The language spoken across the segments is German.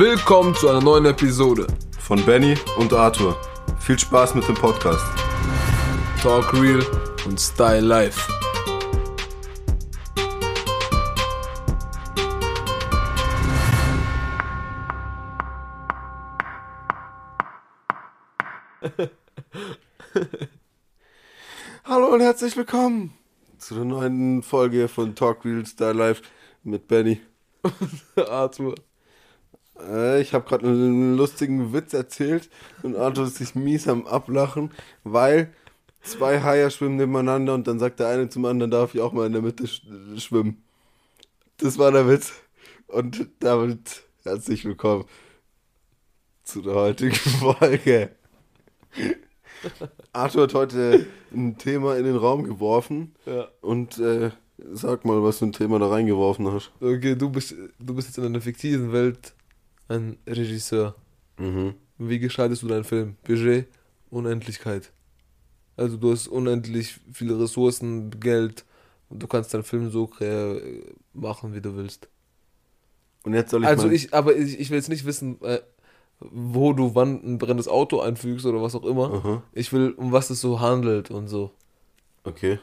Willkommen zu einer neuen Episode von Benny und Arthur. Viel Spaß mit dem Podcast. Talk Real und Style Life. Hallo und herzlich willkommen zu der neuen Folge von Talk Real Style Life mit Benny. Arthur. Äh, ich habe gerade einen lustigen Witz erzählt und Arthur ist sich mies am Ablachen, weil zwei Haie schwimmen nebeneinander und dann sagt der eine zum anderen, darf ich auch mal in der Mitte sch schwimmen. Das war der Witz. Und damit herzlich willkommen zu der heutigen Folge. Arthur hat heute ein Thema in den Raum geworfen. Ja. Und äh, sag mal, was du ein Thema da reingeworfen hast. Okay, du bist, du bist jetzt in einer fiktiven Welt ein Regisseur. Mhm. Wie gestaltest du deinen Film? Budget, Unendlichkeit. Also du hast unendlich viele Ressourcen, Geld und du kannst deinen Film so äh, machen, wie du willst. Und jetzt soll ich Also ich, aber ich, ich will jetzt nicht wissen, äh, wo du wann ein brennendes Auto einfügst oder was auch immer. Aha, Ich will, um was es so handelt und so. okay.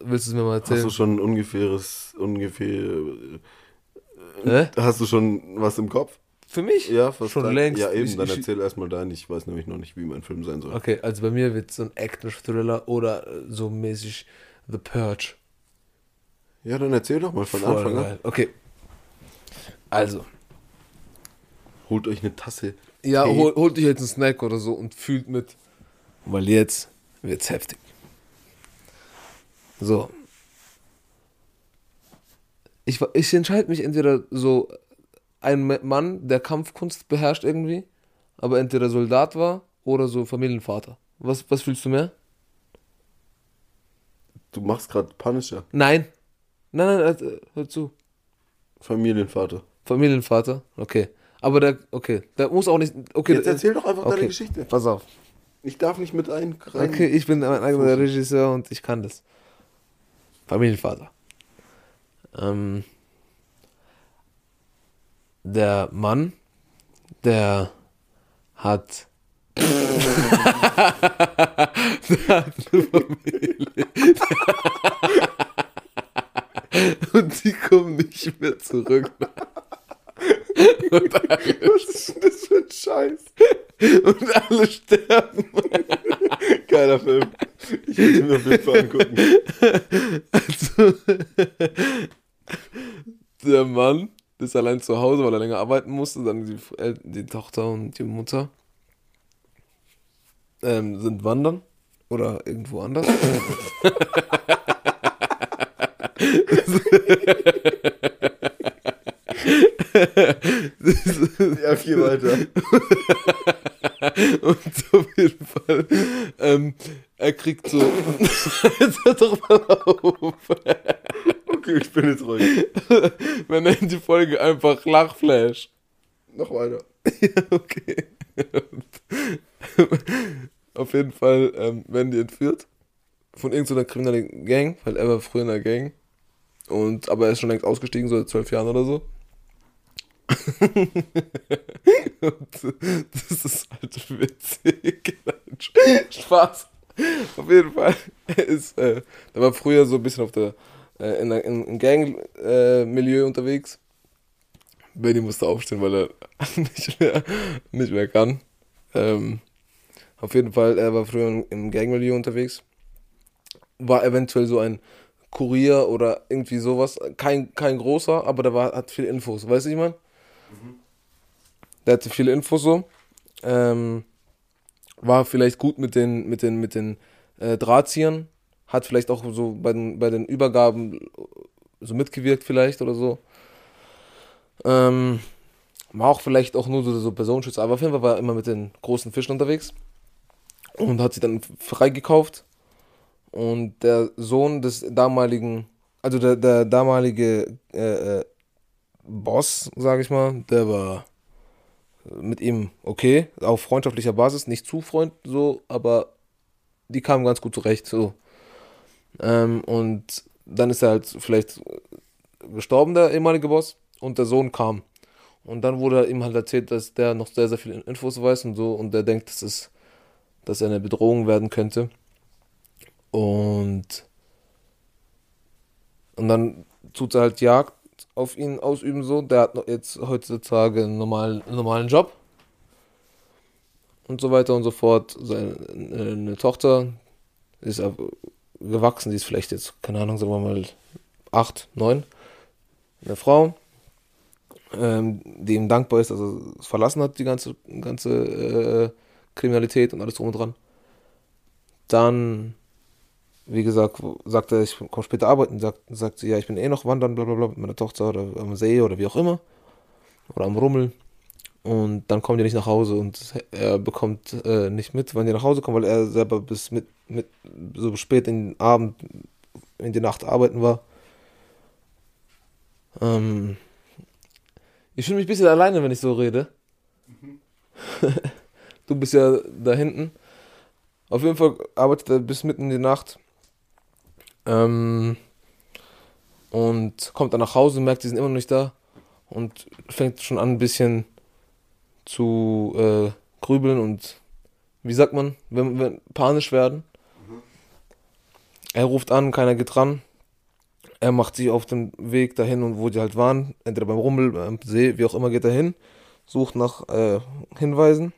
Willst du es mir mal Hast erzählen? du schon ein ungefähres, ungefähr, Hä? hast du schon was im Kopf? Für mich? Ja, was Schon dein- längst. Ja, eben, Ich- dann erzähl erstmal deinen. Ich weiß nämlich noch nicht, wie mein Film sein soll. Okay, also bei mir wird so ein Action-Thriller oder äh, so mäßig The Purge. Ja, dann erzähl doch mal von Voll Anfang an. geil. Okay. Also, Holt euch eine Tasse. ja, Tee. hol, holt euch jetzt einen Snack oder so und fühlt mit. Weil jetzt wird's heftig. So. Ich, ich entscheide mich entweder so ein Ma- Mann, der Kampfkunst beherrscht irgendwie, aber entweder Soldat war oder so Familienvater. Was, was fühlst du mehr? Du machst gerade Punisher. Nein. Nein, nein, hör, hör zu. Familienvater. Familienvater, okay. Aber der, okay, der muss auch nicht, okay. Jetzt erzähl doch einfach okay. deine Geschichte. Pass auf. Ich darf nicht mit ein rein. Okay, ich bin mein eigener Regisseur und ich kann das. Familienvater. Ähm, der Mann, der hat. der hat eine Familie. und die kommen nicht mehr zurück. und, alle, Was ist denn das für ein Scheiß? und alle sterben. Geiler Film. Ich will ihn mir auf jeden Fall angucken. Also, der Mann ist allein zu Hause, weil er länger arbeiten musste. Dann die, El- die Tochter und die Mutter ähm, sind wandern oder irgendwo anders. Ja, viel weiter. und auf jeden Fall, ähm, er kriegt so. Jetzt hör doch mal auf. Okay, ich bin jetzt ruhig. Wir nennen die Folge einfach Lachflash. Noch weiter. okay. Auf jeden Fall ähm, werden die entführt von irgendeiner kriminellen Gang, weil er war früher in der Gang. Und, aber er ist schon längst ausgestiegen, so seit zwölf Jahren oder so. Das ist halt witzig. Spaß. Auf jeden Fall. Er ist, äh, der war früher so ein bisschen auf der, äh, in, der- in, im Gang-Milieu unterwegs. Benny musste aufstehen, weil er nicht mehr, nicht mehr kann. Ähm, auf jeden Fall, er war früher im- Gangmilieu unterwegs. War eventuell so ein Kurier oder irgendwie sowas. Kein, kein großer, aber der war, hat viele Infos. Weißt du, ich mein? Der hatte viele Infos so. Ähm, war vielleicht gut mit den, mit den, mit den äh, Drahtziehern. Hat vielleicht auch so bei den, bei den Übergaben so mitgewirkt vielleicht oder so. Ähm, war auch vielleicht auch nur so, so Personenschützer, aber auf jeden Fall war er immer mit den großen Fischen unterwegs und hat sie dann freigekauft. Und der Sohn des damaligen, also der, der damalige äh, äh, Boss, sage ich mal, der war mit ihm okay, auf freundschaftlicher Basis, nicht zu freund so, aber die kamen ganz gut zurecht so. Ähm, und dann ist er halt vielleicht gestorben, der ehemalige Boss, und der Sohn kam. Und dann wurde ihm halt erzählt, dass der noch sehr, sehr viele Infos weiß und so. Und der denkt, dass, es, dass er eine Bedrohung werden könnte. Und, und dann tut er halt Jagd auf ihn ausüben so. Der hat jetzt heutzutage einen normalen, normalen Job. Und so weiter und so fort. Seine eine Tochter ist aber gewachsen, die ist vielleicht jetzt, keine Ahnung, sagen wir mal acht, neun. Eine Frau, ähm, die ihm dankbar ist, dass er es verlassen hat, die ganze, ganze äh, Kriminalität und alles drum und dran. Dann, wie gesagt, sagt er, ich komme später arbeiten, sagt, sagt sie, ja, ich bin eh noch wandern, bla bla bla, mit meiner Tochter oder am See oder wie auch immer. Oder am Rummel. Und dann kommen die nicht nach Hause und er bekommt äh, nicht mit, wann die nach Hause kommen, weil er selber bis mit, mit so spät in den Abend, in die Nacht arbeiten war. Ähm, ich fühle mich ein bisschen alleine, wenn ich so rede. Mhm. du bist ja da hinten. Auf jeden Fall arbeitet er bis mitten in die Nacht. Ähm, und kommt dann nach Hause, merkt, die sind immer noch nicht da. Und fängt schon an, ein bisschen zu äh, grübeln und, wie sagt man, wenn, wenn panisch werden. Mhm. Er ruft an, keiner geht ran. Er macht sich auf den Weg dahin und wo die halt waren, entweder beim Rummel, beim See, wie auch immer, geht er hin, sucht nach äh, Hinweisen,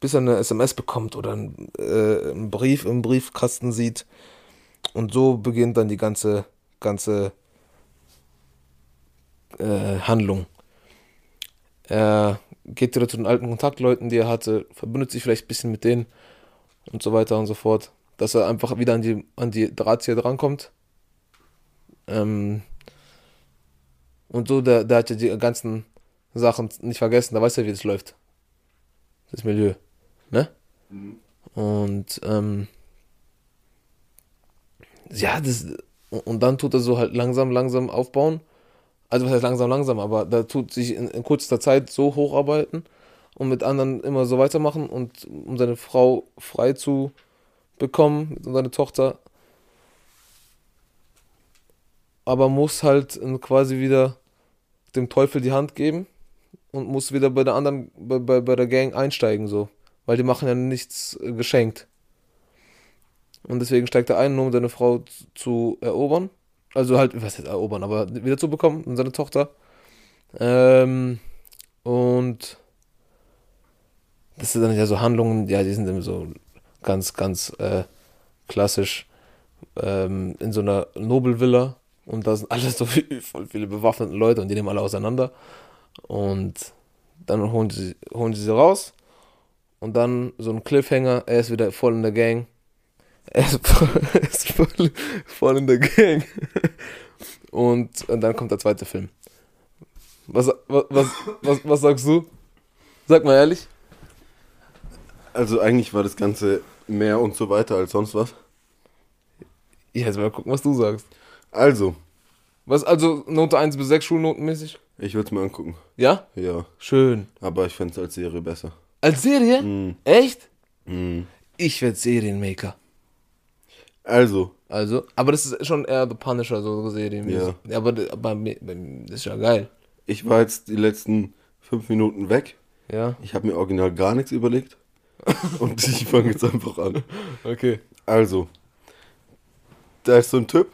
bis er eine SMS bekommt oder einen, äh, einen Brief im Briefkasten sieht. Und so beginnt dann die ganze, ganze äh, Handlung. Er geht wieder zu den alten Kontaktleuten, die er hatte, verbündet sich vielleicht ein bisschen mit denen und so weiter und so fort, dass er einfach wieder an die, an die Drahtzieher drankommt ähm, und so, der, der hat ja die ganzen Sachen nicht vergessen, da weiß er, wie das läuft. Das Milieu. Ne? Mhm. Und, ähm, ja, das, und dann tut er so halt langsam, langsam aufbauen. Also, was heißt langsam, langsam, aber da tut sich in, in kurzer Zeit so hocharbeiten und mit anderen immer so weitermachen und um seine Frau frei zu bekommen und seine Tochter aber muss halt quasi wieder dem Teufel die Hand geben und muss wieder bei der anderen, bei, bei, bei der Gang einsteigen, so. Weil die machen ja nichts äh, geschenkt. Und deswegen steigt er ein, nur um seine Frau zu erobern. Also halt, was heißt erobern, aber wieder zu bekommen und seine Tochter. Ähm, und das sind dann ja so Handlungen, ja, die sind immer so ganz, ganz äh, klassisch ähm, in so einer Nobelvilla und da sind alles so viel, voll viele bewaffnete Leute und die nehmen alle auseinander. Und dann holen sie, holen sie sie raus. Und dann so ein Cliffhanger, er ist wieder voll in der Gang. Er ist voll, voll, in der Gang. Und, und dann kommt der zweite Film. Was, was, was, was, was sagst du? Sag mal ehrlich. Also eigentlich war das Ganze mehr und so weiter als sonst was. Jetzt mal gucken, was du sagst. Also. Was, also Note 1 bis 6 schulnotenmäßig? Ich würde es mir angucken. Ja? Ja. Schön. Aber ich fände es als Serie besser. Als Serie? Mm. Echt? Mm. Ich werde Serienmaker. Also. Also, aber das ist schon eher The Punisher, so Serien. Ja. ja aber, aber das ist ja geil. Ich war jetzt die letzten fünf Minuten weg. Ja. Ich habe mir original gar nichts überlegt. und ich fange jetzt einfach an. Okay. Also. Da ist so ein Typ,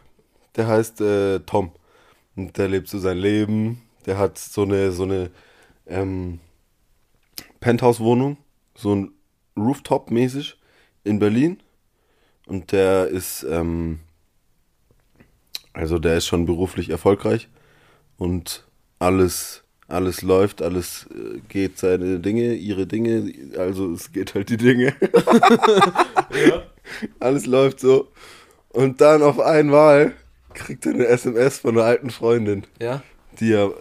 der heißt äh, Tom. Und der lebt so sein Leben. Der hat so eine, so eine ähm, Penthouse-Wohnung, so ein Rooftop-mäßig in Berlin. Und der ist, ähm, also der ist schon beruflich erfolgreich und alles, alles läuft, alles äh, geht seine Dinge, ihre Dinge, also es geht halt die Dinge. ja. Alles läuft so. Und dann auf einmal kriegt er eine SMS von einer alten Freundin. Ja. Die er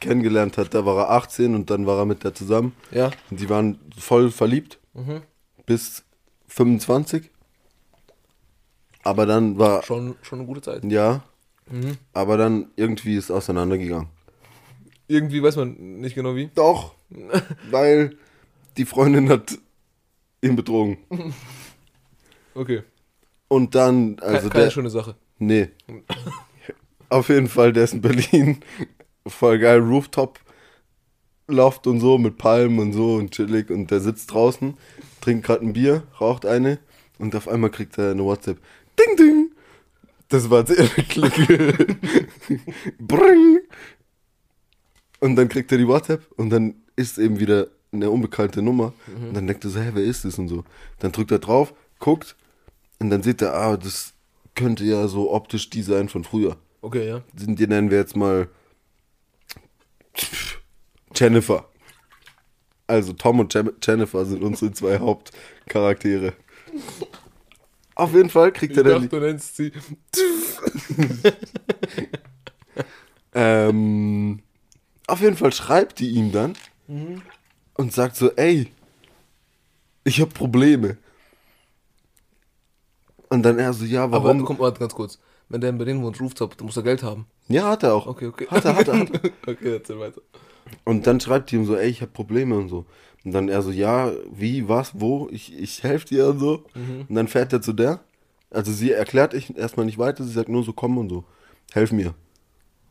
kennengelernt hat. Da war er 18 und dann war er mit der zusammen. Ja. Und die waren voll verliebt. Mhm. Bis 25. Aber dann war. Schon, schon eine gute Zeit. Ja. Mhm. Aber dann irgendwie ist auseinandergegangen. Irgendwie weiß man nicht genau wie. Doch. weil die Freundin hat ihn betrogen. Okay. Und dann, also Keine, keine der, schöne Sache. Nee. Auf jeden Fall, der ist in Berlin. Voll geil, Rooftop. Loft und so mit Palmen und so und chillig und der sitzt draußen, trinkt gerade ein Bier, raucht eine und auf einmal kriegt er eine WhatsApp. Ding, ding. Das war sehr Klingel. Bring. Und dann kriegt er die WhatsApp und dann ist eben wieder eine unbekannte Nummer. Und dann denkt er so, hä, wer ist das und so. Dann drückt er drauf, guckt und dann sieht er, ah, das könnte ja so optisch die sein von früher. Okay, ja. Die, nennen wir jetzt mal Jennifer. Also Tom und Jennifer sind unsere zwei Hauptcharaktere. Auf jeden Fall kriegt Ich er dann. dachte, du nennst sie. Ähm, auf jeden Fall schreibt die ihm dann und sagt so, ey, ich habe Probleme. Und dann er so, ja, Aber warum? komm, warte ganz kurz. Wenn der in Berlin wohnt, Rooftop, dann muss er Geld haben. ja, hat er auch. Okay, okay. Hat er, hat er, hat er. okay, erzähl weiter. Und dann schreibt die ihm so, ey, ich habe Probleme und so. Und dann er so, ja, wie, was, wo, ich, ich helfe dir und so. Und dann fährt er zu der. Also sie erklärt ich erstmal nicht weiter, sie sagt nur so, komm und so, helf mir.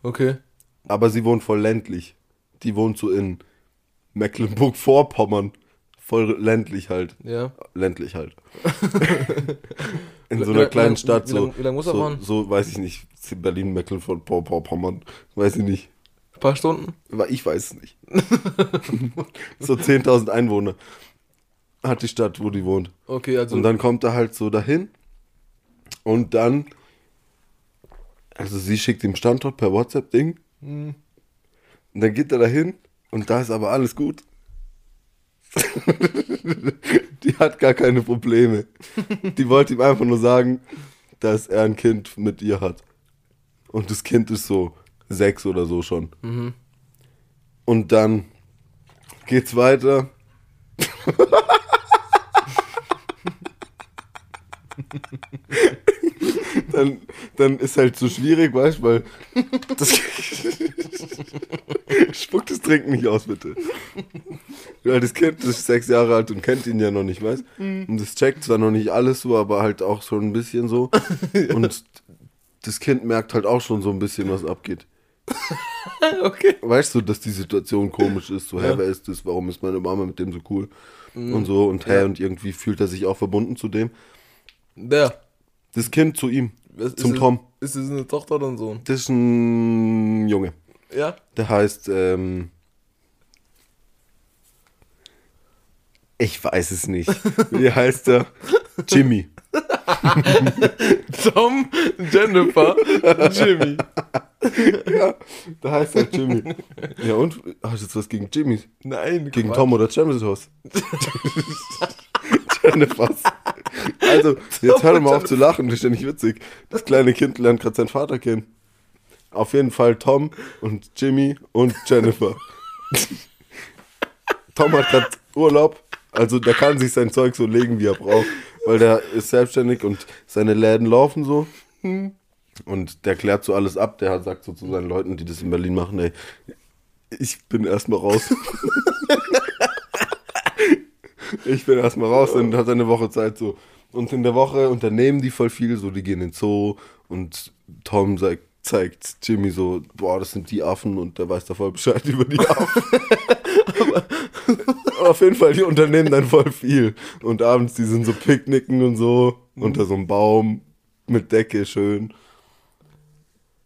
Okay. Aber sie wohnt voll ländlich. Die wohnt so in Mecklenburg-Vorpommern. Voll ländlich halt. Ja. Ländlich halt. in Wie so einer kleinen wie Stadt. lang- So, wie lang muss er so, fahren? so, weiß ich nicht. Berlin, Mecklenburg-Vorpommern. Weiß ich nicht. Ein paar Stunden? Ich weiß es nicht. so 10.000 Einwohner hat die Stadt, wo die wohnt. Okay, also. Und dann kommt er halt so dahin. Und dann, also sie schickt ihm Standort per WhatsApp-Ding. Hm. Und dann geht er dahin und da ist aber alles gut. die hat gar keine Probleme. Die wollte ihm einfach nur sagen, dass er ein Kind mit ihr hat. Und das Kind ist so sechs oder so schon. Mhm. Und dann geht's weiter. dann, dann ist halt so schwierig, weißt du, weil das spuckt das Trinken nicht aus, bitte. Weil das Kind ist sechs Jahre alt und kennt ihn ja noch nicht, weißt Und das checkt zwar noch nicht alles so, aber halt auch schon ein bisschen so. Und das Kind merkt halt auch schon so ein bisschen, was abgeht. okay. Weißt du, dass die Situation komisch ist? So, hä, Ja. wer ist das? Warum ist meine Mama mit dem so cool? Und so, und hä, Ja. und irgendwie fühlt er sich auch verbunden zu dem. Der. Das Kind zu ihm, Was- zum ist Tom. Es, ist es eine Tochter oder ein Sohn? Das ist ein Junge. Ja. Der heißt, ähm, ich weiß es nicht. Wie heißt er? Jimmy. Tom, Jennifer, Jimmy. Ja, da heißt er Jimmy. Ja, und? Hast du jetzt was gegen Jimmy? Nein, Gegen Quatsch. Tom oder Jennifer's? Jennifer's. Also, jetzt hör doch mal auf zu lachen, das ist ja nicht witzig. Das kleine Kind lernt gerade seinen Vater kennen. Auf jeden Fall Tom und Jimmy und Jennifer. Tom hat gerade Urlaub, also der kann sich sein Zeug so legen, wie er braucht, weil der ist selbstständig und seine Läden laufen so. Und der klärt so alles ab. Der sagt so zu seinen Leuten, die das in Berlin machen, ey, ich bin erstmal raus. ich bin erstmal raus, dann hat eine Woche Zeit so. Und in der Woche unternehmen die voll viel, so die gehen in den Zoo und Tom sagt, zeigt Jimmy so, boah, das sind die Affen und der weiß da voll Bescheid über die Affen. Aber auf jeden Fall, die unternehmen dann voll viel. Und abends, die sind so picknicken und so, unter so einem Baum, mit Decke, schön.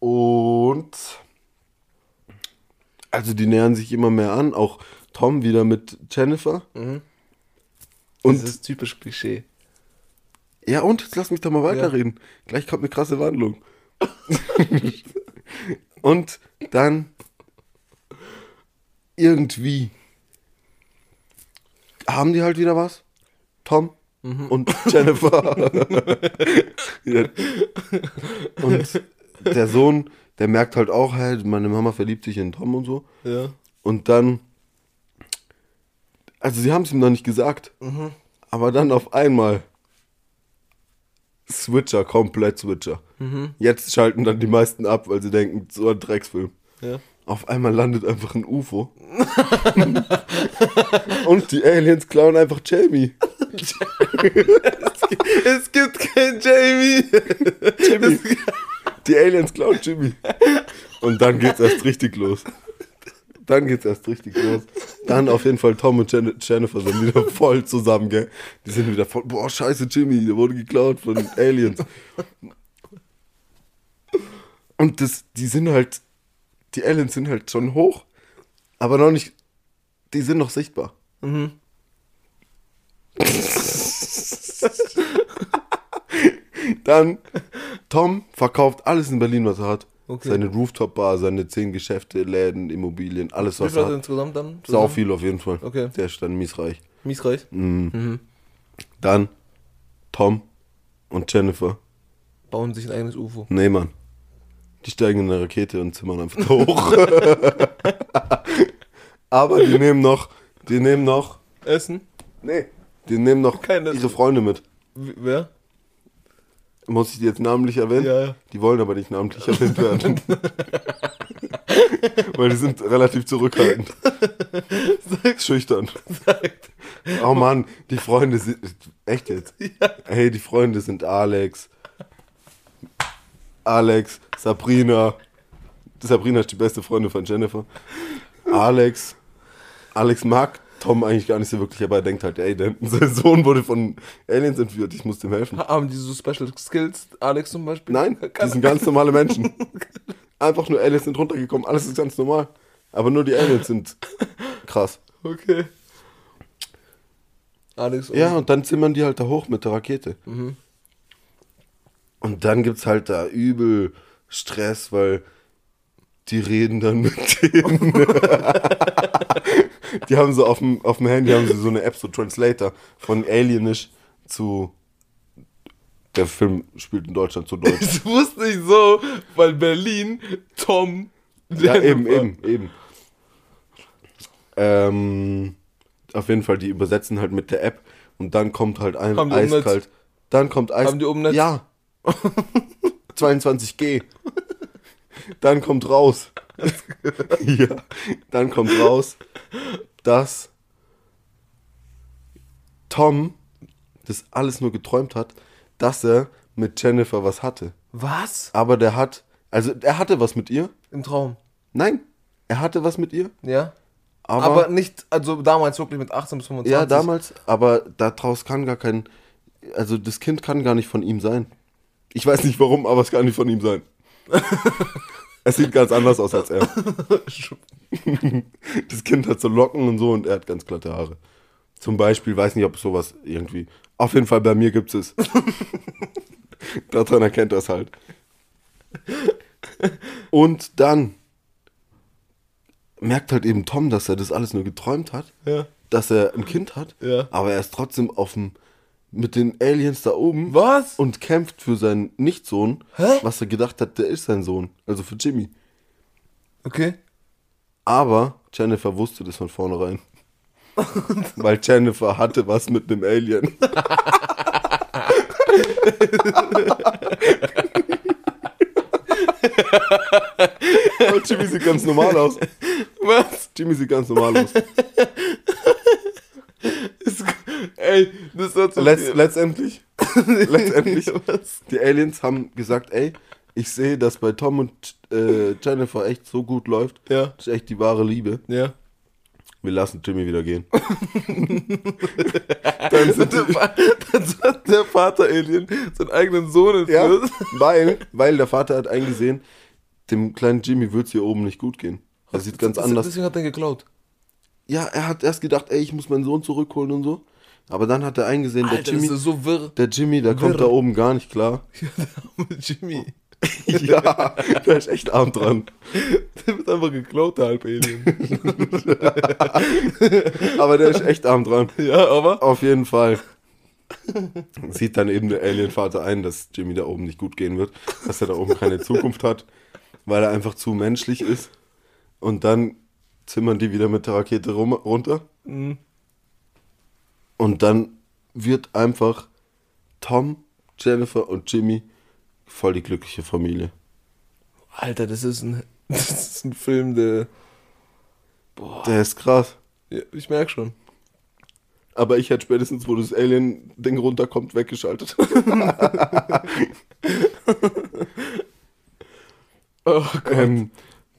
Und also die nähern sich immer mehr an, auch Tom wieder mit Jennifer. Mhm. Und Dieses typisch Klischee. ja, und jetzt lass mich doch mal weiterreden. Gleich kommt eine krasse Wandlung. und dann irgendwie haben die halt wieder was. Tom und Jennifer. ja. Und der Sohn, der merkt halt auch, halt, meine Mama verliebt sich in Tom und so. Ja. Und dann, also sie haben es ihm noch nicht gesagt, aber dann auf einmal Switcher, komplett Switcher. Jetzt schalten dann die meisten ab, weil sie denken, so ein Drecksfilm. Ja. Auf einmal landet einfach ein UFO. Und die Aliens klauen einfach Jamie. Es gibt kein Jamie. Jimmy. Die Aliens klauen Jimmy. Und dann geht's erst richtig los. dann geht's erst richtig los. Dann auf jeden Fall Tom und Jen Jennifer sind wieder voll zusammen, gell? Die sind wieder voll, boah, scheiße, Jimmy, der wurde geklaut von Aliens. Und das, die sind halt, die Aliens sind halt schon hoch, aber noch nicht, die sind noch sichtbar. Mhm. Dann, Tom verkauft alles in Berlin, was er hat. Okay. Seine Rooftop-Bar, seine zehn Geschäfte, Läden, Immobilien, alles, Wie was viel er hat insgesamt dann? Sau zusammen? viel auf jeden Fall. Okay. Der ist dann miesreich. Miesreich. Mhm. Dann Tom und Jennifer. Bauen sich ein eigenes UFO. Nee, Mann. Die steigen in eine Rakete und zimmern einfach hoch. Aber die nehmen noch, die nehmen noch, Essen? nee, die nehmen noch Keine- ihre Freunde mit. Wer? Muss ich die jetzt namentlich erwähnen? Ja, ja. Die wollen aber nicht namentlich erwähnt werden. Weil die sind relativ zurückhaltend. Schüchtern. Sagt. Oh Mann, die Freunde sind. Echt jetzt? Hey, die Freunde sind Alex. Alex, Sabrina. Sabrina ist die beste Freundin von Jennifer. Alex. Alex mag Tom eigentlich gar nicht so wirklich, aber er denkt halt, ey, der, sein Sohn wurde von Aliens entführt, ich muss dem helfen. Haben die so Special Skills? Alex zum Beispiel? Nein, die sind ganz normale Menschen. Einfach nur Aliens sind runtergekommen, alles ist ganz normal. Aber nur die Aliens sind krass. Okay. Alex und Ja, und dann zimmern die halt da hoch mit der Rakete. Mhm. Und dann gibt's halt da übel Stress, weil die reden dann mit denen. die haben so auf dem, auf dem Handy haben sie so eine App, so Translator, von Alienisch zu. Der Film spielt in Deutschland zu Deutsch. Das wusste ich so, weil Berlin, Tom, Ja, eben, eben, eben. Ähm, auf jeden Fall, die übersetzen halt mit der App und dann kommt halt ein Haben eiskalt. Dann kommt Eis. Haben die Umnetz? Ja. 22G. Dann kommt raus. Ja. Dann kommt raus, dass Tom das alles nur geträumt hat, dass er mit Jennifer was hatte. Was? Aber der hat, also er hatte was mit ihr. Im Traum. Nein, er hatte was mit ihr. Ja. Aber, Aber, nicht, also damals wirklich mit 18 bis 25. ja, damals, aber daraus kann gar kein, also das Kind kann gar nicht von ihm sein. Ich weiß nicht warum, aber es kann nicht von ihm sein. es sieht ganz anders aus als er. Das Kind hat so Locken und so und er hat ganz glatte Haare. Zum Beispiel, weiß nicht, ob sowas irgendwie. Auf jeden Fall bei mir gibt es. Daran erkennt er es halt. Und dann merkt halt eben Tom, dass er das alles nur geträumt hat, Ja. dass er ein Kind hat, Ja. aber er ist trotzdem auf dem, mit den Aliens da oben Was? und kämpft für seinen Nichtsohn, Hä? was er gedacht hat, der ist sein Sohn, also für Jimmy. Okay. Aber Jennifer wusste das von vornherein. Weil Jennifer hatte was mit einem Alien. Aber Jimmy sieht ganz normal aus. Was? Jimmy sieht ganz normal aus. Ey, das hat so Letz, letztendlich, letztendlich, Was? die Aliens haben gesagt, ey, ich sehe, dass bei Tom und äh, Jennifer echt so gut läuft. Ja. Das ist echt die wahre Liebe. Ja. Wir lassen Jimmy wieder gehen. Dann sind Der, dann hat der Vater-Alien seinen eigenen Sohn ja, entführt. weil, weil der Vater hat eingesehen, dem kleinen Jimmy wird es hier oben nicht gut gehen. Er sieht ganz Das- anders. Deswegen hat er geklaut. Ja, er hat erst gedacht, ey, ich muss meinen Sohn zurückholen und so. Aber dann hat er eingesehen, der Alter, Jimmy, das ist so wirr. der Jimmy, der kommt wirr. da oben gar nicht klar. Mit Jimmy. ja, der ist echt arm dran. Der wird einfach geklaut, der Halb-Alien. Aber der ist echt arm dran. ja, aber. Auf jeden Fall. Sieht dann eben der Alien-Vater ein, dass Jimmy da oben nicht gut gehen wird, dass er da oben keine Zukunft hat, weil er einfach zu menschlich ist. Und dann zimmern die wieder mit der Rakete rum, runter. Mhm. Und dann wird einfach Tom, Jennifer und Jimmy voll die glückliche Familie. Alter, das ist ein, das ist ein Film, der. Boah. Der ist krass. Ja, ich merk schon. Aber ich hätte spätestens, wo das Alien-Ding runterkommt, weggeschaltet. Oh Gott. ähm,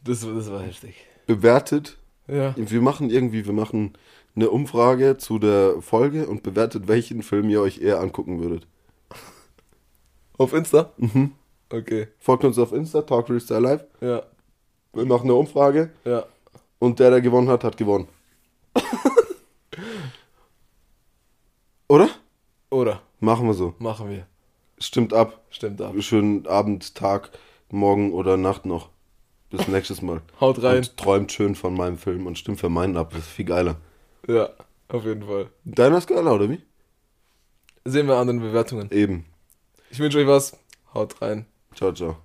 das, das war heftig. bewertet Ja. Wir machen irgendwie, wir machen eine Umfrage zu der Folge und bewertet, welchen Film ihr euch eher angucken würdet. Auf Insta? Mhm. Okay. Folgt uns auf Insta, Talk Freestyle Live. Ja. Wir machen eine Umfrage Ja. und der, der gewonnen hat, hat gewonnen. Oder? Oder? Machen wir so. Machen wir. Stimmt ab. Stimmt ab. Schönen Abend, Tag, Morgen oder Nacht noch. Bis nächstes Mal. Haut rein. Und träumt schön von meinem Film und stimmt für meinen ab. Das ist viel geiler. Ja, auf jeden Fall. Deiner geiler, oder wie? Sehen wir an den Bewertungen. Eben. Ich wünsche euch was. Haut rein. Ciao, ciao.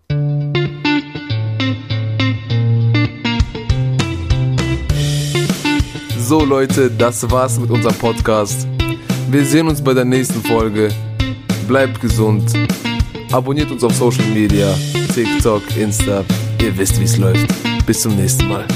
So Leute, das war's mit unserem Podcast. Wir sehen uns bei der nächsten Folge. Bleibt gesund. Abonniert uns auf Social Media, TikTok, Insta. Ihr wisst, wie's läuft. Bis zum nächsten Mal.